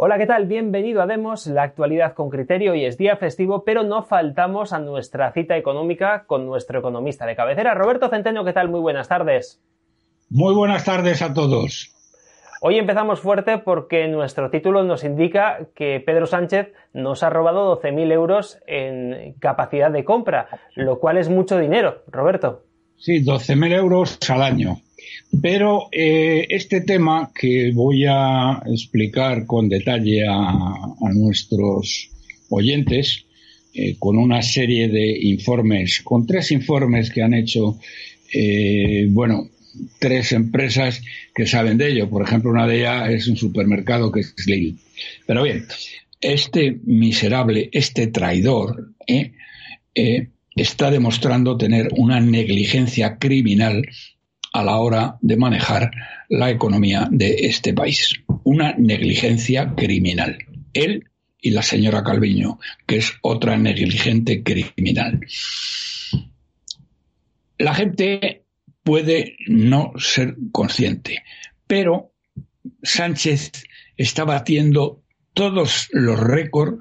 Hola, ¿qué tal? Bienvenido a Demos, la actualidad con criterio. Hoy es día festivo, pero no faltamos a nuestra cita económica con nuestro economista de cabecera, Roberto Centeno. ¿Qué tal? Muy buenas tardes. Muy buenas tardes a todos. Hoy empezamos fuerte porque nuestro título nos indica que Pedro Sánchez nos ha robado 12.000 euros en capacidad de compra, lo cual es mucho dinero. Roberto. Sí, 12.000 euros al año. Pero eh, este tema que voy a explicar con detalle a, nuestros oyentes, eh, con una serie de informes, con tres informes que han hecho, eh, bueno, tres empresas que saben de ello. Por ejemplo, una de ellas es un supermercado que es Lidl. Pero bien, este miserable, este traidor, está demostrando tener una negligencia criminal a la hora de manejar la economía de este país. Una negligencia criminal. Él y la señora Calviño, que es otra negligente criminal. La gente puede no ser consciente, pero Sánchez está batiendo todos los récords,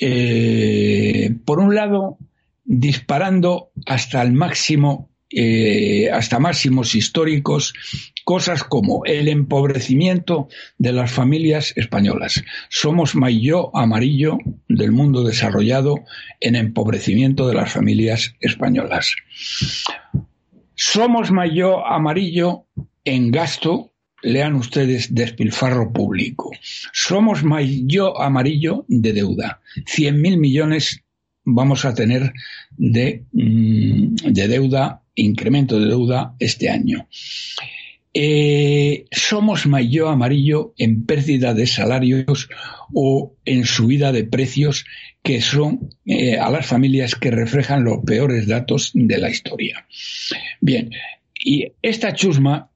eh, por un lado, disparando hasta el máximo eh, hasta máximos históricos cosas como el empobrecimiento de las familias españolas. Somos mayor amarillo del mundo desarrollado en empobrecimiento de las familias españolas. Somos mayor amarillo en gasto lean ustedes despilfarro público. Somos mayor amarillo de deuda. Cien mil millones vamos a tener de, mm, de deuda incremento de deuda este año. Eh, somos mayor amarillo en pérdida de salarios o en subida de precios que son eh, a las familias que reflejan los peores datos de la historia. Bien, y esta chusma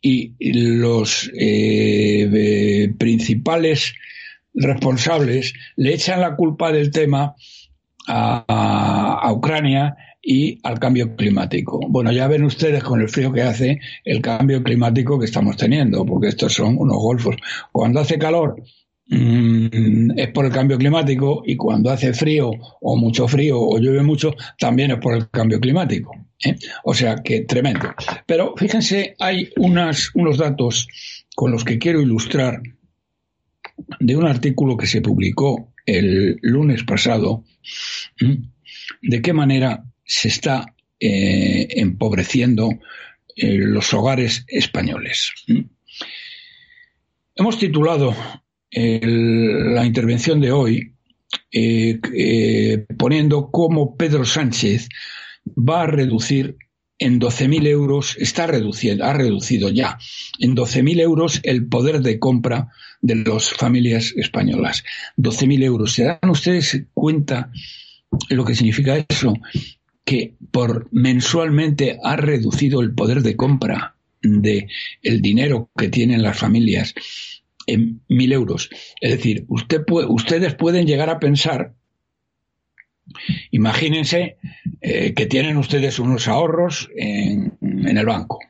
y los eh, principales responsables le echan la culpa del tema a, Ucrania y al cambio climático. Bueno, ya ven ustedes con el frío que hace el cambio climático que estamos teniendo, porque estos son unos golfos. Cuando hace calor mm, es por el cambio climático y cuando hace frío o mucho frío o llueve mucho también es por el cambio climático. ¿eh? O sea que tremendo. Pero fíjense, hay unas, unos datos con los que quiero ilustrar de un artículo que se publicó el lunes pasado, de qué manera se está eh, empobreciendo eh, los hogares españoles. Hemos titulado la intervención de hoy eh, poniendo cómo Pedro Sánchez va a reducir en 12.000 euros, está reduciendo, ha reducido ya en 12.000 euros el poder de compra de las familias españolas. 12.000 euros. ¿Se dan ustedes cuenta lo que significa eso? que por mensualmente ha reducido el poder de compra de dinero que tienen las familias en mil euros. Es decir, usted ustedes pueden llegar a pensar, imagínense eh, que tienen ustedes unos ahorros en, el banco,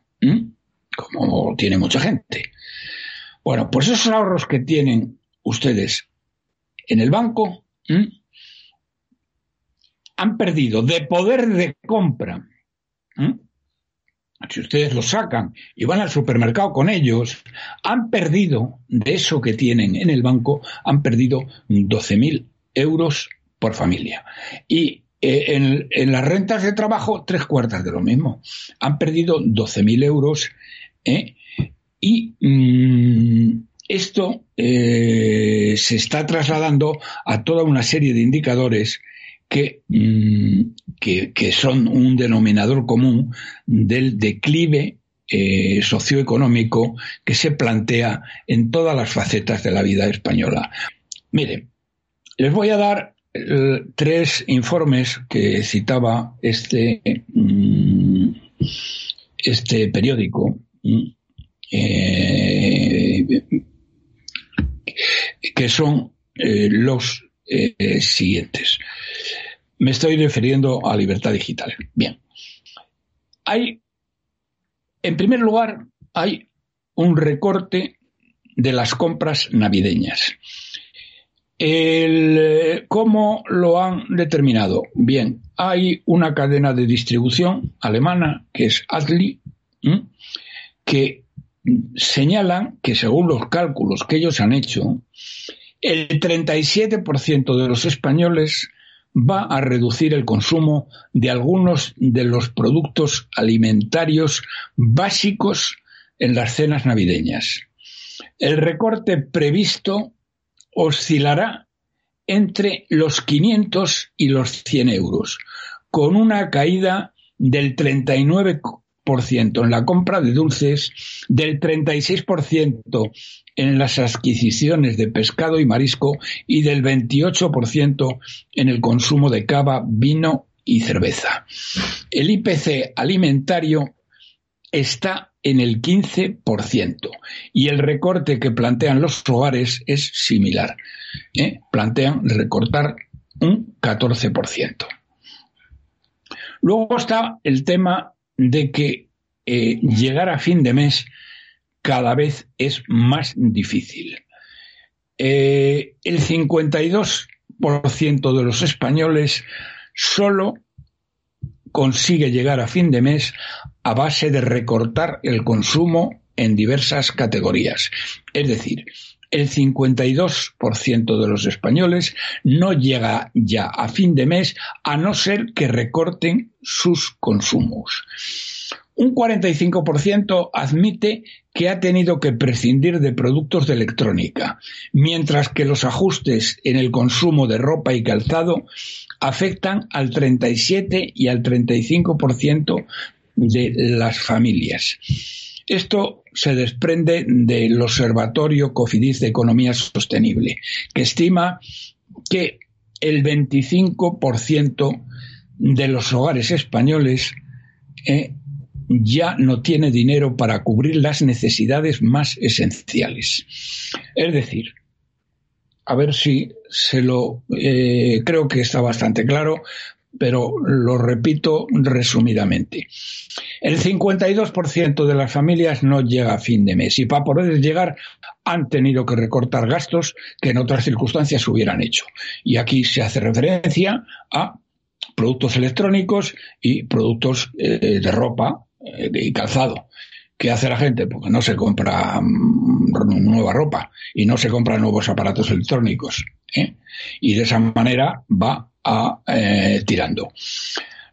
como tiene mucha gente. Bueno, pues esos ahorros que tienen ustedes en el banco, han perdido de poder de compra. Si ustedes lo sacan y van al supermercado con ellos, han perdido de eso que tienen en el banco, han perdido 12.000 euros por familia. Y eh, en, las rentas de trabajo, tres cuartas de lo mismo. Han perdido 12.000 euros. ¿eh? Y mm, esto eh, se está trasladando a toda una serie de indicadores Mm, que, que, son un denominador común del declive socioeconómico que se plantea en todas las facetas de la vida española. Miren, les voy a dar tres informes que citaba este, mm, este periódico, mm, eh, que son los siguientes. Me estoy refiriendo a libertad digital. Bien. Hay, en primer lugar, hay un recorte de las compras navideñas. El, ¿Cómo lo han determinado? Bien, hay una cadena de distribución alemana que es Adli, que señalan que según los cálculos que ellos han hecho, el 37% de los españoles va a reducir el consumo de algunos de los productos alimentarios básicos en las cenas navideñas. El recorte previsto oscilará entre los 500 y los 100 euros, con una caída del 39% en la compra de dulces, del 36% en las adquisiciones de pescado y marisco y del 28% en el consumo de cava, vino y cerveza. El IPC alimentario está en el 15% y el recorte que plantean los hogares es similar. ¿eh? Plantean recortar un 14%. Luego está el tema de que eh, llegar a fin de mes cada vez es más difícil. Eh, el 52% de los españoles solo consigue llegar a fin de mes a base de recortar el consumo en diversas categorías. Es decir, el 52% de los españoles no llega ya a fin de mes a no ser que recorten sus consumos. Un 45% admite que ha tenido que prescindir de productos de electrónica, mientras que los ajustes en el consumo de ropa y calzado afectan al 37 y al 35% de las familias. Esto se desprende del Observatorio Cofidis de Economía Sostenible, que estima que el 25% de los hogares españoles eh, ya no tiene dinero para cubrir las necesidades más esenciales. Es decir, a ver si se lo eh, creo que está bastante claro, pero lo repito resumidamente. El 52% de las familias no llega a fin de mes y para poder llegar han tenido que recortar gastos que en otras circunstancias hubieran hecho. Y aquí se hace referencia a productos electrónicos y productos eh, de ropa eh, y calzado. ¿Qué hace la gente? Porque no se compra mm, nueva ropa y no se compran nuevos aparatos electrónicos. ¿eh? Y de esa manera va eh, tirando.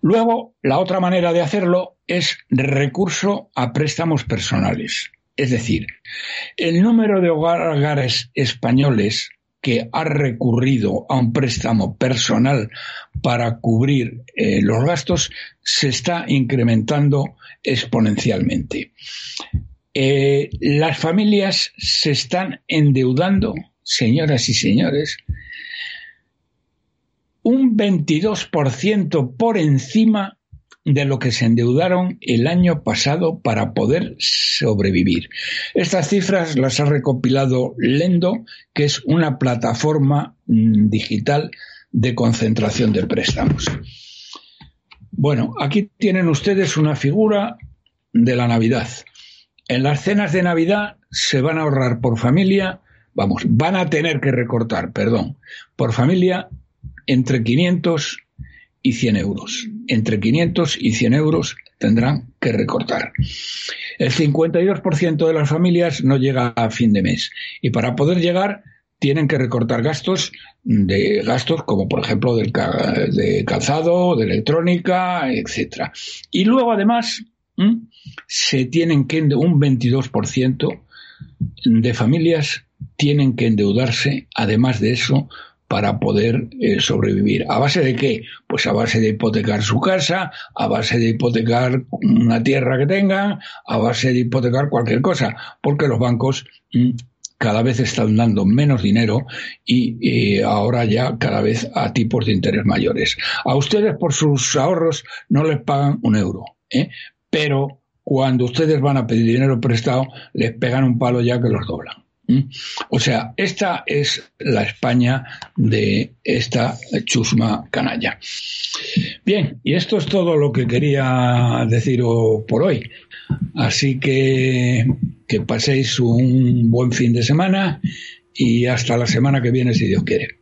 Luego, la otra manera de hacerlo es recurso a préstamos personales. Es decir, el número de hogares españoles que ha recurrido a un préstamo personal para cubrir eh, los gastos se está incrementando exponencialmente. Eh, las familias se están endeudando, señoras y señores, un 22% por encima de lo que se endeudaron el año pasado para poder sobrevivir. Estas cifras las ha recopilado Lendo, que es una plataforma mm, digital de concentración de préstamos. Bueno, aquí tienen ustedes una figura de la Navidad. En las cenas de Navidad se van a ahorrar por familia, vamos, van a tener que recortar, perdón, por familia entre 500 y 100 euros. Entre 500 y 100 euros tendrán que recortar. El 52% de las familias no llega a fin de mes y para poder llegar tienen que recortar gastos de gastos como por ejemplo del, de calzado, de electrónica, etcétera. Y luego además se tienen que un 22% de familias tienen que endeudarse además de eso para poder eh, sobrevivir. ¿A base de qué? Pues a base de hipotecar su casa, a base de hipotecar una tierra que tengan, a base de hipotecar cualquier cosa, porque los bancos mm, cada vez están dando menos dinero y, ahora ya cada vez a tipos de interés mayores. A ustedes por sus ahorros no les pagan un euro, ¿eh? pero cuando ustedes van a pedir dinero prestado les pegan un palo ya que los doblan. O sea, esta es la España de esta chusma canalla. Bien, y esto es todo lo que quería decir por hoy. Así que, que paséis un buen fin de semana y hasta la semana que viene, si Dios quiere.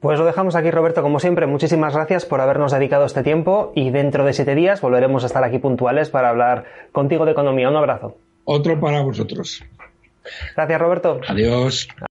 Pues lo dejamos aquí, Roberto. Como siempre, muchísimas gracias por habernos dedicado este tiempo y dentro de siete días volveremos a estar aquí puntuales para hablar contigo de economía. Un abrazo. Otro para vosotros. Gracias, Roberto. Adiós.